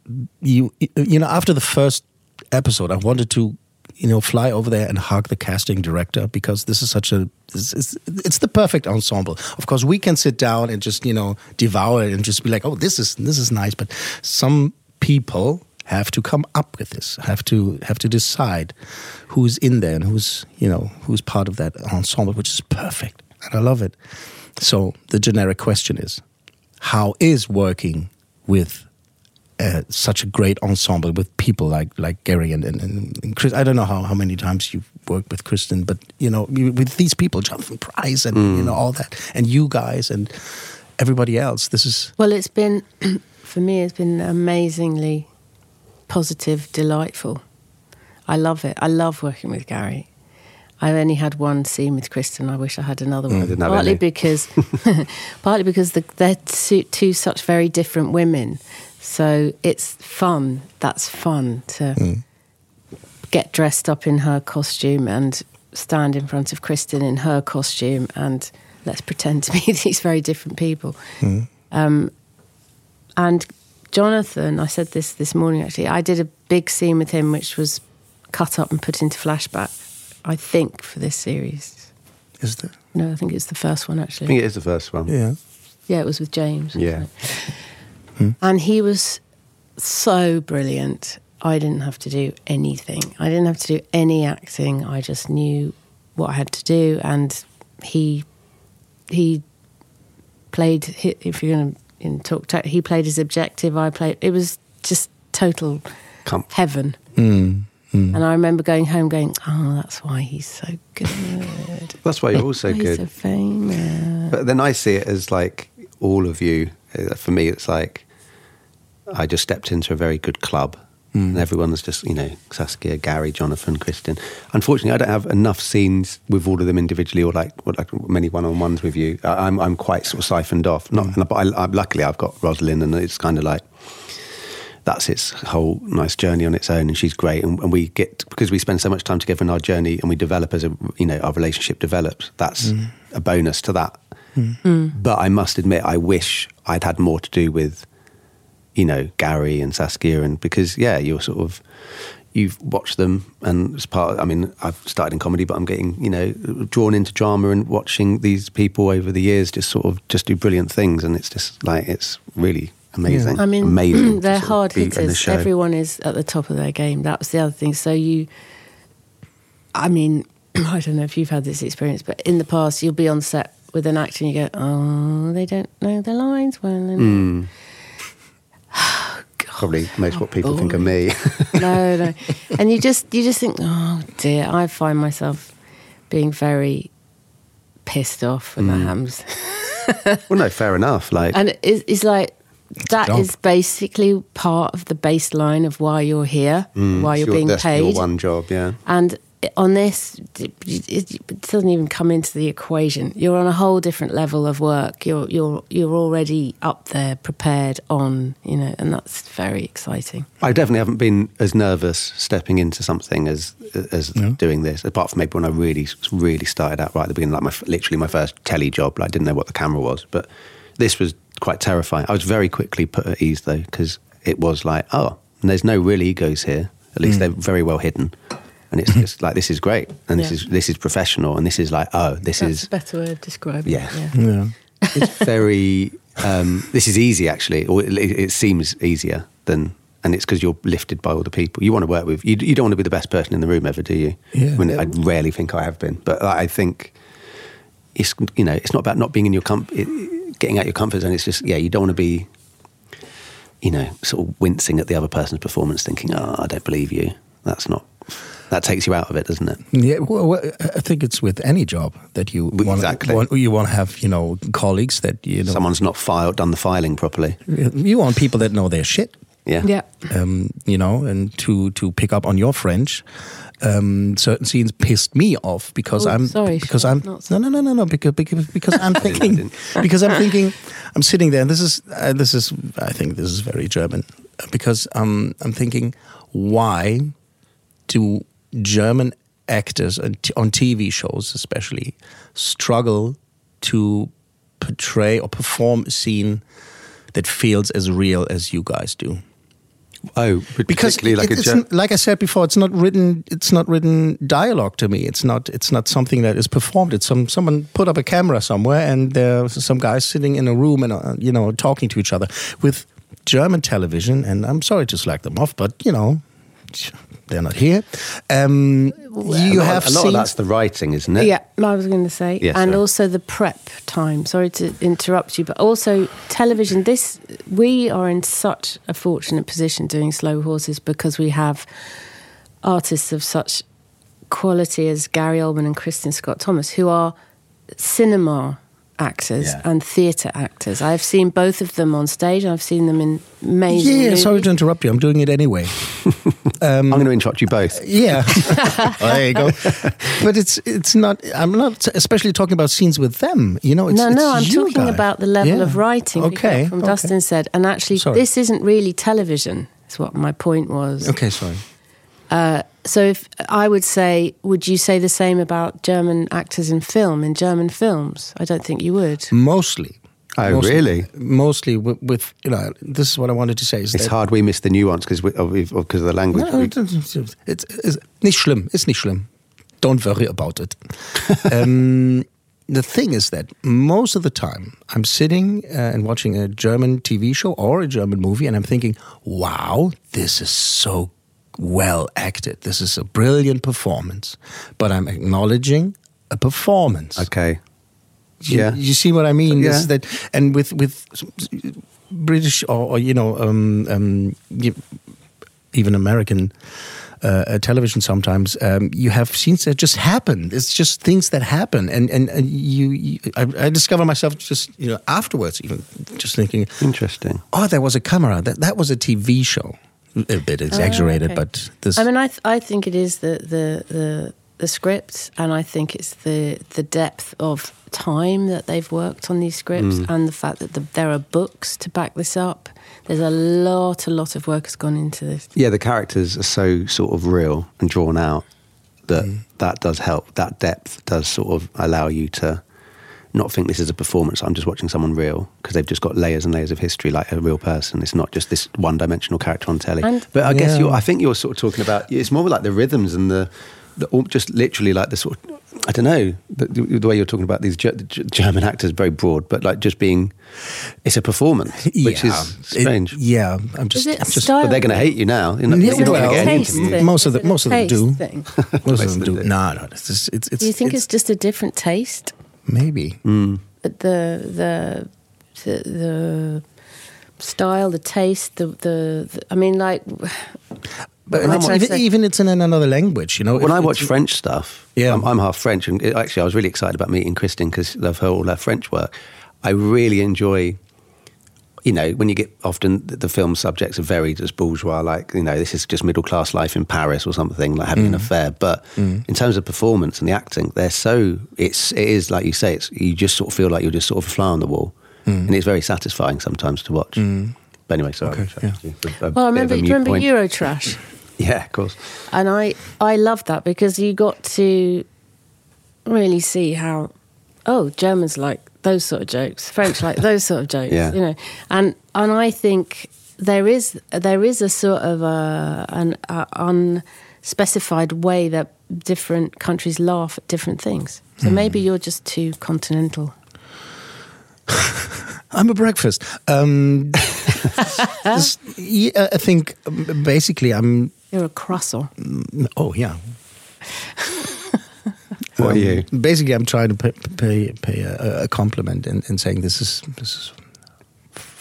you you know after the first episode, I wanted to you know fly over there and hug the casting director because this is such a this is, it's the perfect ensemble. Of course, we can sit down and just you know devour it and just be like, oh, this is this is nice. But some people have to come up with this, have to have to decide who's in there and who's you know who's part of that ensemble, which is perfect, and I love it. So the generic question is, how is working with uh, such a great ensemble with people like like Gary and, and, and Chris. I don't know how, how many times you've worked with Kristin, but you know you, with these people, Jonathan Pryce and you know all that, and you guys and everybody else. This is Well, it's been, for me, it's been amazingly positive, delightful. I love it. I love working with Gary. I only had one scene with Kristin. I wish I had another one. didn't have partly any. because, partly because the, they're two, two such very different women. So it's fun. That's fun to get dressed up in her costume and stand in front of Kristin in her costume and let's pretend to be these very different people. Um, and Jonathan, I said this this morning actually, I did a big scene with him which was cut up and put into flashback, I think, for this series. is the No, I think it's the first one actually. I think it is the first one. yeah. Yeah, it was with James. wasn't Yeah. It? And he was so brilliant. I didn't have to do anything. I didn't have to do any acting. I just knew what I had to do, and he he played. If you're going to talk, he played his objective. I played. It was just total heaven. Mm, And I remember going home, going, "Oh, that's why he's so good. That's why you're also he's good. so famous." But then I see it as like all of you. uh, For me, it's like I just stepped into a very good club. Hmm. And everyone's just, you know, Saskia, Gary, Jonathan, Kristin. Unfortunately, I don't have enough scenes with all of them individually, or like, or like many one-on-ones with you. I, I'm, I'm quite sort of siphoned off. Not, hmm. but I, I, luckily, I've got Rosalind, and it's kind of like that's its whole nice journey on its own, and she's great. And, and we get because we spend so much time together in our journey, and we develop as a, you know, our relationship develops. That's hmm. a bonus to that. But I must admit, I wish I'd had more to do with, you know, Gary and Saskia, and because yeah, you're sort of you've watched them, and as part. I mean, I've started in comedy, but I'm getting you know drawn into drama and watching these people over the years just sort of just do brilliant things, and it's just like it's really amazing. I mean, amazing. they're hard be in the hitters. Everyone is at the top of their game. That was the other thing. So you, I mean, I don't know if you've had this experience, but in the past, you'll be on set with an actor and you go, "Oh, they don't know their lines well." And Hmm. Probably most what people think of me. Oh, no, no, and you just you just think, "Oh dear." I find myself being very pissed off with the hams. well, no, fair enough. Like, And it's, it's like that job. is basically part of the baseline of why you're here, mm. why it's you're your- being that's paid. Your one job, yeah. And on this, it, it it doesn't even come into the equation. You're on a whole different level of work. You're you're you're already up there, prepared on, you know, and that's very exciting. I definitely haven't been as nervous stepping into something as as doing this. Apart from maybe when I really really started out right at the beginning, like my literally my first telly job. Like I didn't know what the camera was, but this was quite terrifying. I was very quickly put at ease though because it was like, oh, and there's no real egos here. At least mm. they're very well hidden, and it's just like this is great, and this is this is professional, and this is like, oh, this That's is a better way of describing Yeah. it. Yeah. Yeah. it's very um, this is easy actually or it, it seems easier than and it's because you're lifted by all the people you want to work with you, you don't want to be the best person in the room ever do you Yeah. I, mean, I rarely think I have been but I think it's you know it's not about not being in your com- it, getting out your comfort zone it's just yeah you don't want to be you know sort of wincing at the other person's performance thinking oh I don't believe you that's not that takes you out of it doesn't it Yeah, well, well, I think it's with any job that you want. exactly. Want, you want to have, you know, colleagues that you know. someone's not filed done the filing properly You want people that know their shit. yeah Yeah. um, you know, and to to pick up on your French. Um, certain scenes pissed me off because Oh, I'm sorry, because Sean, I'm not no no no no no because because, because I'm thinking because I'm thinking I'm sitting there and this is uh, this is I think this is very German because um, I'm thinking why do German actors on on TV shows especially struggle to portray or perform a scene that feels as real as you guys do Oh, because like it- it's, Ger- n- like I said before, it's not written. It's not written dialogue to me. It's not. It's not something that is performed. It's some someone put up a camera somewhere, and there's some guys sitting in a room and uh, you know talking to each other with German television. And I'm sorry to slag them off, but you know they're not here. Um, you a lot, have a lot seen. of that's the writing, isn't it? Yeah, I was going to say, Yeah, and sorry. also the prep time. Sorry to interrupt you, but also television. This we are in such a fortunate position doing slow horses because we have artists of such quality as Gary Oldman and Kristin Scott Thomas, who are cinema actors Yeah. and theatre actors. I've seen both of them on stage. I've seen them in amazing. yeah, movies. sorry to interrupt you. I'm doing it anyway. Um, I'm going to interrupt you both. Yeah, Oh, there you go. But it's it's not. I'm not especially talking about scenes with them. You know, it's, no, it's no, I'm you talking guys. about the level Yeah. of writing. Okay, from okay. Dustin said, and actually, Sorry. this isn't really television. Is what my point was. Okay, sorry. Uh, So, if I would say, would you say the same about German actors in film in German films? I don't think you would. Mostly. Oh, Mostly- really? Mostly with, with you know. This is what I wanted to say. Is It's that, hard we miss the nuance because of, because of the language. No, it's, it's, it's nicht schlimm. It's nicht schlimm. Don't worry about it. um, the thing is that most of the time I'm sitting uh, and watching a German TV show or a German movie, and I'm thinking, "Wow, this is so well acted. This is a brilliant performance." But I'm acknowledging a performance. okay. You, Yeah. you see what I mean? This Yeah. is that, and with with British or, or you know, um, um, you- even American uh, uh, television, sometimes um, you have scenes that just happen. It's just things that happen, and and, and you, you I, I discover myself just you know afterwards, even just thinking, Interesting. oh, there was a camera. That that was a TV show. A bit exaggerated, Oh, okay. but this. I mean, I th- I think it is the the the the script, and I think it's the the depth of time that they've worked on these scripts, Mm. and the fact that the, there are books to back this up. There's a lot, a lot of work has gone into this. Yeah, the characters are so sort of real and drawn out that Mm. that does help. That depth does sort of allow you to not think this is a performance. I'm just watching someone real because they've just got layers and layers of history like a real person. It's not just this one-dimensional character on telly. And- but I guess you're, I think you're sort of talking about. It's more like the rhythms and the, the just literally like the sort. of... I don't know the, the way you're talking about these Ge- German actors, very broad, but like just being, it's a performance, which yeah, is it- strange. yeah, I'm just. I'm just? But they're going to hate you now. You're not, Yeah, you're not well, going to get an taste interview. thing. Most of Is the- most of them do. thing? Most of them do. them. No, no. It's, it's, it's, Do you think it's just a different taste? Maybe? Mm. But the the the, the style, the taste, the, the, the I mean, like, But What am even, even it's in another language, you know. when I watch French stuff, Yeah. I'm, I'm half French, and actually, I was really excited about meeting Kristin because of her all her French work. I really enjoy, you know, when you get often the, the film subjects are very just bourgeois, like you know, this is just middle class life in Paris or something, like having an Mm. affair. But in terms of performance and the acting, they're so it's it is like you say, it's you just sort of feel like you're just sort of a fly on the wall, Mm. and it's very satisfying sometimes to watch. But anyway, sorry. Okay, sorry, a- a well, I bit of a remember, do you remember point. Eurotrash? Yeah, of course. And I, I love that because you got to really see how, oh, Germans like those sort of jokes, French like those sort of jokes, Yeah. you know. And and I think there is there is a sort of a, an a unspecified way that different countries laugh at different things. So maybe you're just too continental. I'm a breakfast. Um, yeah, I think um, basically I'm. You're a croissant. Oh yeah. Are Um, you? Basically, I'm trying to pay pay, pay a, a compliment and, and saying this is this is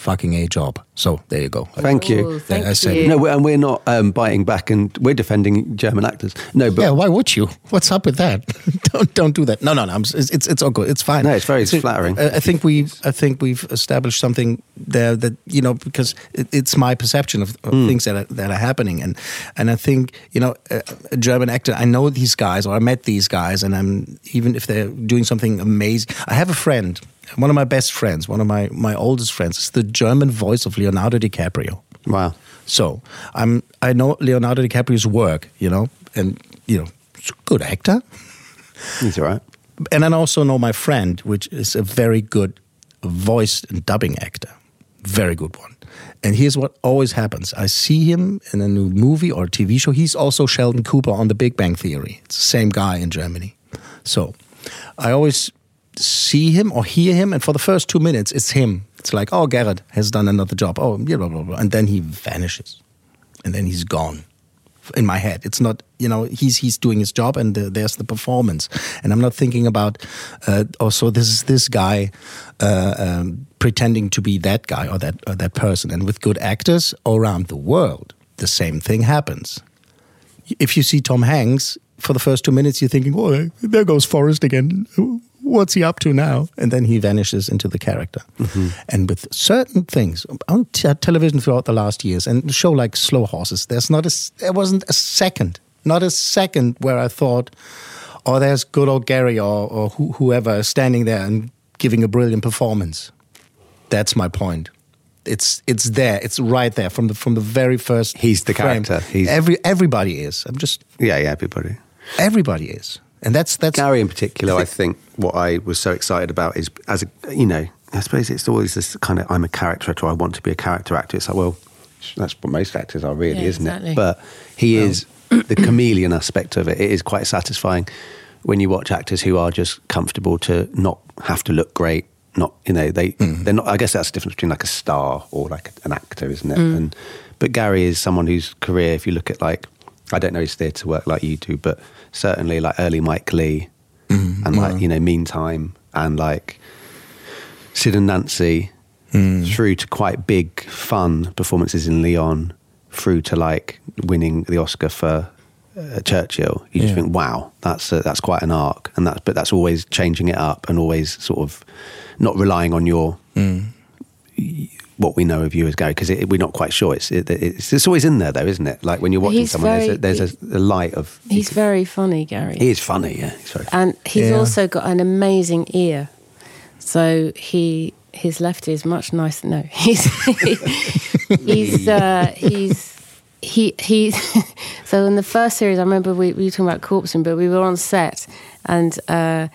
fucking a job. So there you go. Thank you. Oh, thank I said you. No, we're, and we're not um, biting back, and we're defending German actors. No, but yeah, why would you? What's up with that? don't don't do that. No, no, no. I'm, it's it's it's all good. It's fine. No, it's very flattering. I I think we I think we've established something there that you know because it, it's my perception of, of Hmm. things that are, that are happening and and I think you know a, a German actor. I know these guys or I met these guys and I'm even if they're doing something amazing. I have a friend. One of my best friends, one of my, my oldest friends, is the German voice of Leonardo DiCaprio. wow. So I'm I know Leonardo DiCaprio's work, you know, and you know, he's a good actor. He's all right. And I also know my friend, which is a very good voice and dubbing actor, very good one. And here's what always happens I see him in a new movie or TV show. He's also Sheldon Cooper on The Big Bang Theory. It's the same guy in Germany. So I always see him or hear him, and for the first two minutes, it's him. It's like, oh, Gerrit has done another job. Oh, yeah, blah, blah, blah. And then he vanishes. And then he's gone in my head. It's not, you know, he's he's doing his job, and the, there's the performance, and I'm not thinking about, uh, oh, so this is this guy uh, um, pretending to be that guy or that or that person. And with good actors around the world, the same thing happens. If you see Tom Hanks for the first two minutes, you're thinking, oh, there goes Forrest again. What's he up to now? And then he vanishes into the character. Mm-hmm. And with certain things on t- uh, television throughout the last years, and a show like Slow Horses, there's not a there wasn't a second, not a second where I thought, oh, there's good old Gary or, or who, whoever standing there and giving a brilliant performance. That's my point. It's it's there. It's right there from the from the very first. He's the frame. character. He's- Every everybody is. I'm just Yeah, yeah, everybody. everybody is, and that's that's Gary in particular, I think what I was so excited about is as a you know, I suppose it's always this kind of I'm a character actor, I want to be a character actor. It's like, well, that's what most actors are really, Yeah, isn't exactly. it? But he is the chameleon aspect of it. It is quite satisfying when you watch actors who are just comfortable to not have to look great. Not you know they mm. they're not. I guess that's the difference between like a star or like an actor, isn't it? Mm. And but Gary is someone whose career, if you look at like I don't know his theatre work like you do, but certainly like early Mike Leigh and like you know Meantime and like Sid and Nancy through to quite big fun performances in Leon through to like winning the Oscar for uh, Churchill. You just Yeah. think, wow, that's uh, that's quite an arc, and that's but that's always changing it up and always sort of not relying on your what we know of you as Gary because we're not quite sure. It's, it, it's it's always in there though, isn't it? Like when you're watching He's someone, very- there's, a, there's a, a light of. He's very funny, Gary. He is funny, yeah. He's very and he's Yeah. also got an amazing ear. So he his left ear is much nicer. No, he's he's uh, he's he he. so in the first series, I remember we, we were talking about corpsing, but we were on set and. Uh,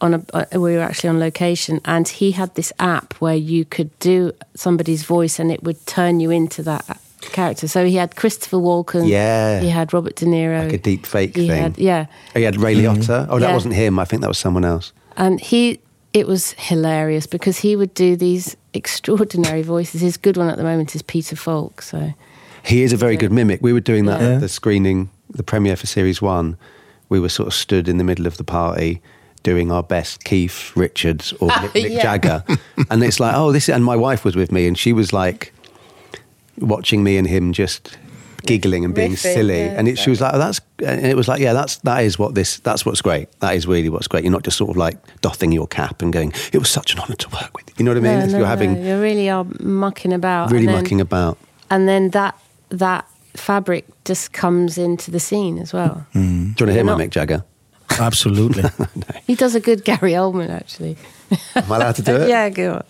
on a, uh, we were actually on location, and he had this app where you could do somebody's voice, and it would turn you into that character. So he had Christopher Walken, Yeah. he had Robert De Niro, like a deep fake he thing. had yeah, Oh, he had Ray Liotta. Oh, that Yeah. wasn't him. I think that was someone else. and he it was hilarious because he would do these extraordinary voices. His good one at the moment is Peter Falk. So He is a very good mimic. We were doing that Yeah. at the screening, the premiere for Series One. We were sort of stood in the middle of the party doing our best Keith Richards or Mick, Mick Yeah. Jagger. and it's like, oh, this, is, and my wife was with me and she was like watching me and him just giggling and being Riffing, silly. yeah, and it, she was like, oh, that's, and it was like, yeah, that's, that is what this, that's what's great. That is really what's great. You're not just sort of like doffing your cap and going, it was such an honour to work with you. You know what I mean? No, If no, you're no, having you really are mucking about. really and then, mucking about. and then that that fabric just comes into the scene as well. Mm. Do you want to hear my Mick Jagger? Absolutely. He does a good Gary Oldman actually. Am I allowed to do it? yeah, go on.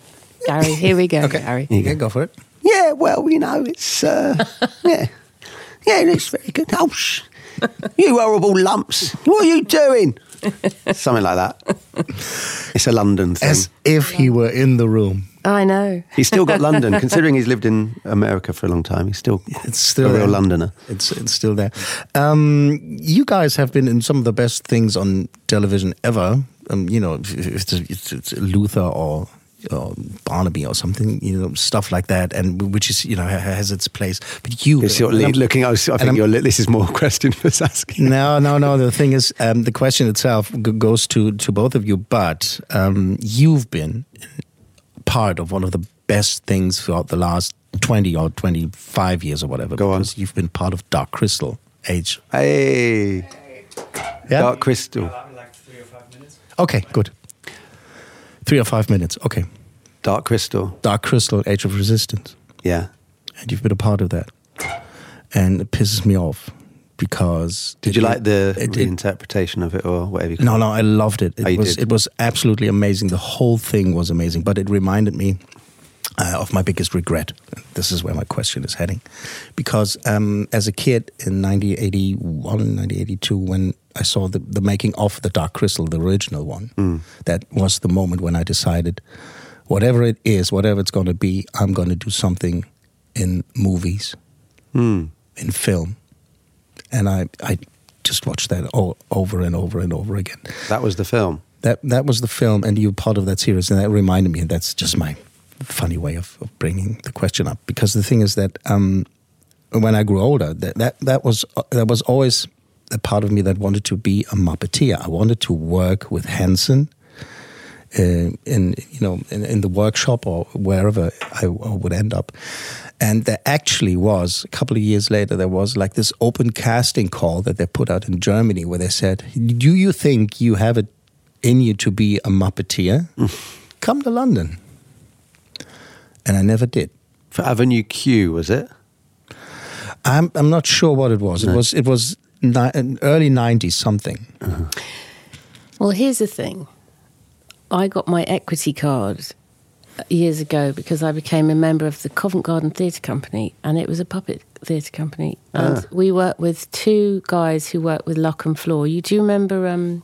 Gary, here we go, okay. Gary. okay, go for it. Yeah, well, you know, it's uh, yeah, yeah, it's very good. Oh, sh- you horrible lumps! What are you doing? Something like that. It's a London thing. As if he were in the room. I know. he's still got London, considering he's lived in America for a long time. He's still It's still a real there. Londoner. It's it's still there. Um, you guys have been in some of the best things on television ever. Um, you know, it's, it's, it's Luther or, or Barnaby or something. You know, stuff like that, and which is you know ha- has its place. But you, You're sort of and I'm- looking. I, was, I think I'm- you're, this is more a question for Saskia. no, no, no. The thing is, um, the question itself goes to to both of you. But um, you've been part of one of the best things throughout the last twenty or twenty five years or whatever. Go on. because You've been part of Dark Crystal Age. Hey, Yeah. Dark Crystal. three or five minutes Okay, good. Three or five minutes. Okay. Dark Crystal. Dark Crystal, Age of Resistance. Yeah. And you've been a part of that. And it pisses me off because. Did you it- like the it- it- reinterpretation of it or whatever? You call no, it? no, I loved it. It Oh, was did? it was absolutely amazing. The whole thing was amazing, but it reminded me uh, of my biggest regret. This is where my question is heading. Because um, as a kid in 1981, 1982, when I saw the, the making of The Dark Crystal, the original one, Hmm. that was the moment when I decided whatever it is, whatever it's going to be, I'm going to do something in movies, in film, and I I just watched that all, over and over and over again. That was the film. That that was the film, and you were part of that series, and that reminded me. That's just my funny way of, of bringing the question up because the thing is that um, when I grew older, that that that was that was always a part of me that wanted to be a Muppeteer. I wanted to work with Henson. Uh, in you know in, in the workshop or wherever I, I would end up, and there actually was a couple of years later there was like this open casting call that they put out in Germany where they said, "Do you think you have it in you to be a Muppeteer? Come to London." And I never did. For Avenue Q, was it? I'm I'm not sure what it was. It was it was ni- early '90s something. Well, here's the thing. I got my equity card years ago because I became a member of the Covent Garden Theatre Company, and it was a puppet theatre company. And we worked with two guys who worked with Fluck and Law. You do you remember um,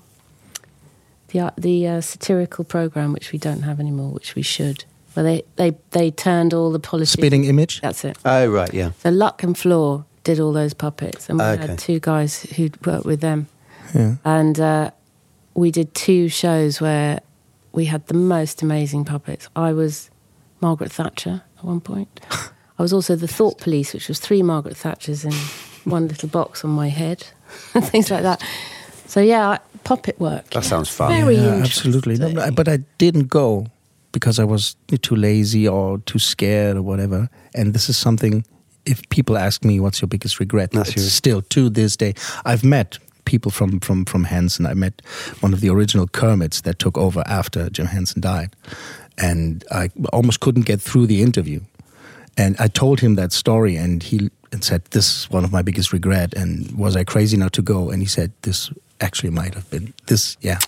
the uh, the uh, satirical program which we don't have anymore, which we should, Well, they they they turned all the politicians. Spitting image. That's it. Oh, right, yeah. So Fluck and Law did all those puppets, and we Okay. had two guys who'd worked with them. Yeah. And uh, we did two shows where we had the most amazing puppets. I was Margaret Thatcher at one point. I was also the Thought Police, which was three Margaret Thatchers in one little box on my head, and things like that. So yeah, I- puppet work. That yeah. sounds fun. Very Yeah, interesting. absolutely. No, but I- didn't go because I was too lazy or too scared or whatever. And this is something. If people ask me, "What's your biggest regret?" That's it's your- still to this day. I've met people from from from Henson. I met one of the original Kermits that took over after Jim Henson died, and I almost couldn't get through the interview. And I told him that story, and he and said, "This is one of my biggest regret." And was I crazy not to go? And he said, "This actually might have been this. Yeah,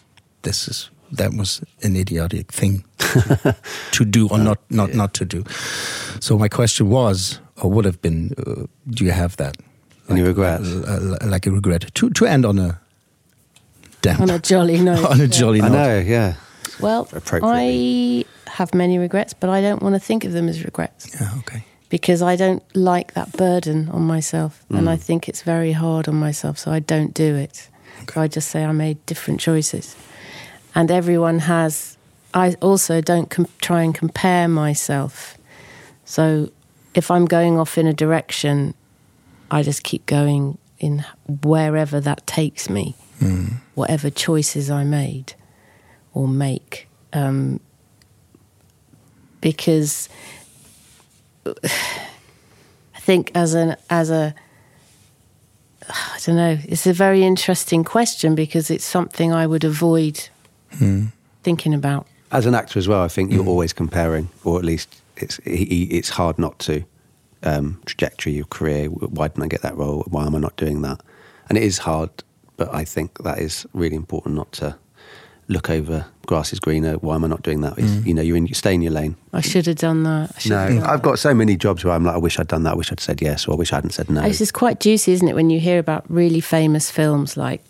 this is that was an idiotic thing to do or not not not to do." So my question was, or would have been, uh, do you have that? Any regrets? Uh, like a regret to to end on a damp, On a jolly note. on a yeah. jolly I know, yeah. Well, I have many regrets, but I don't want to think of them as regrets. Yeah, okay. because I don't like that burden on myself, and Mm. I think it's very hard on myself, so I don't do it. So I just say I made different choices, and everyone has. I also don't com- try and compare myself. So if I'm going off in a direction, I just keep going in wherever that takes me, whatever choices I made or make, um, because I think as an as a I don't know. It's a very interesting question because it's something I would avoid thinking about. As an actor as well, I think Mm. you're always comparing, or at least it's he, he- it's hard not to. Um, trajectory, your career. Why didn't I get that role? Why am I not doing that? And it is hard, but I think that is really important not to look over grass is greener. Why am I not doing that? Mm. You know, you're in. You stay in your lane. I should have done that. I should No, have done I've got so many jobs where I'm like, I wish I'd done that. I wish I'd said yes, or I wish I hadn't said no. It's just quite juicy, isn't it, when you hear about really famous films like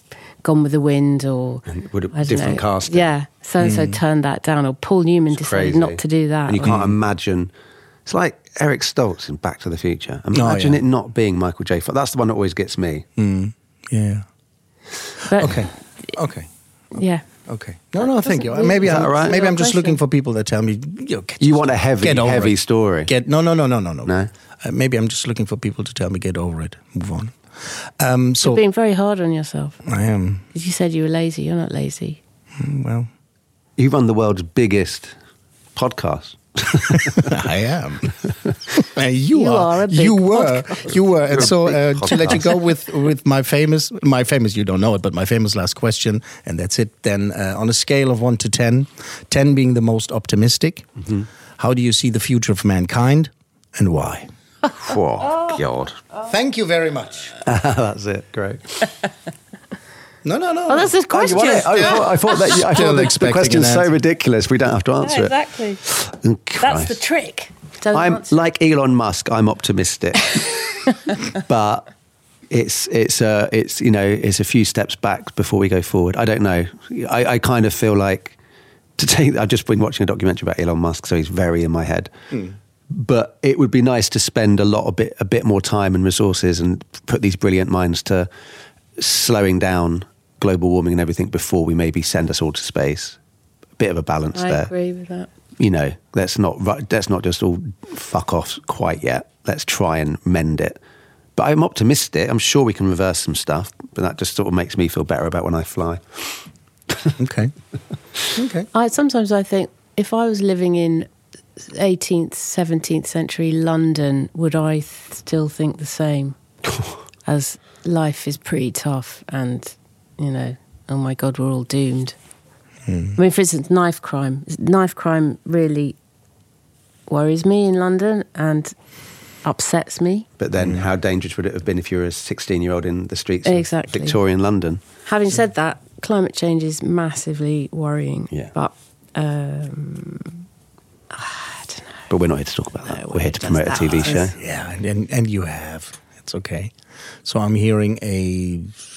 Gone with the Wind or And with a I don't different know, casting. Yeah, so and so turned that down, or Paul Newman It's decided crazy. not to do that. And you can't imagine. It's like Eric Stoltz in Back to the Future. Imagine yeah. it not being Michael J. Fox. That's the one that always gets me. Yeah. but, Okay. Okay. Yeah. Okay. No, no, thank you. Maybe really- I'm Is that all right? maybe I'm just looking for people that tell me you, know, get- You want a heavy, get over heavy it. story. Get no, no, no, no, no, no. No? Uh, maybe I'm just looking for people to tell me get over it, move on. Um, so Being very hard on yourself. I am Because you said you were lazy. You're not lazy. well. You run the world's biggest podcast. I am. Uh, you, You are. are a you were. You were. And You're so uh, to let you go with with my famous, my famous. You don't know it, but my famous last question, and that's it. Then uh, on a scale of one to 10, 10 being the most optimistic, Mm-hmm. how do you see the future of mankind, and why? Oh, God. Thank you very much. That's it. Great. No, no, no. Oh, that's his Oh, you want it? I, thought, I thought that you, I Still thought the, the expecting question's so ridiculous we don't have to answer Yeah, it. exactly. Oh, That's the trick. Don't I'm answer. like Elon Musk. I'm optimistic, but it's it's uh, it's you know it's a few steps back before we go forward. I don't know. I, I kind of feel like to take. I've just been watching a documentary about Elon Musk, so he's very in my head. but it would be nice to spend a lot a bit a bit more time and resources and put these brilliant minds to slowing down global warming and everything before we maybe send us all to space. A bit of a balance I there. I agree with that. You know, let's not ru- let's not just all fuck off quite yet. Let's try and mend it. But I'm optimistic. I'm sure we can reverse some stuff. But that just sort of makes me feel better about when I fly. Okay. Okay. I sometimes I think if I was living in 18th, 17th century London, would I th- still think the same? As life is pretty tough, and you know, oh my god, we're all doomed. I mean, for instance, knife crime. Knife crime really worries me in London and upsets me. But then, how dangerous would it have been if you were a 16 year old in the streets Exactly. of Victorian London? Having said that, climate change is massively worrying. Yeah. But um, I don't know. But we're not here to talk about that. No, we're here to promote a. TV show. Yeah, and, and and you have. It's okay. So I'm hearing a ev-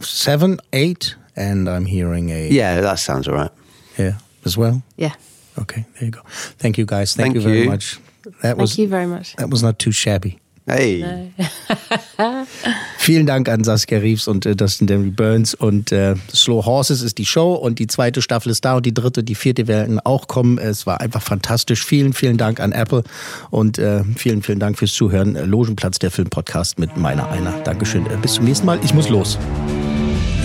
seven, eight, and I'm hearing a Yeah, that sounds all right. yeah as well. Yeah. Okay, there you go. Thank you guys. Thank, Thank you very you. much. That was Thank you very much. that was not too shabby. Hey. Vielen Dank an Saskia Reeves und äh, Dustin Denry Burns. Und äh, Slow Horses ist die Show und die zweite Staffel ist da und die dritte, die vierte werden auch kommen. Es war einfach fantastisch. Vielen, vielen Dank an Apple und äh, vielen, vielen Dank fürs Zuhören. Logenplatz, der Filmpodcast mit meiner einer. Dankeschön. Äh, bis zum nächsten Mal. Ich muss los.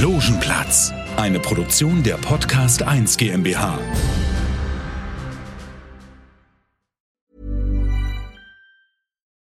Logenplatz, eine Produktion der Podcast 1 GmbH.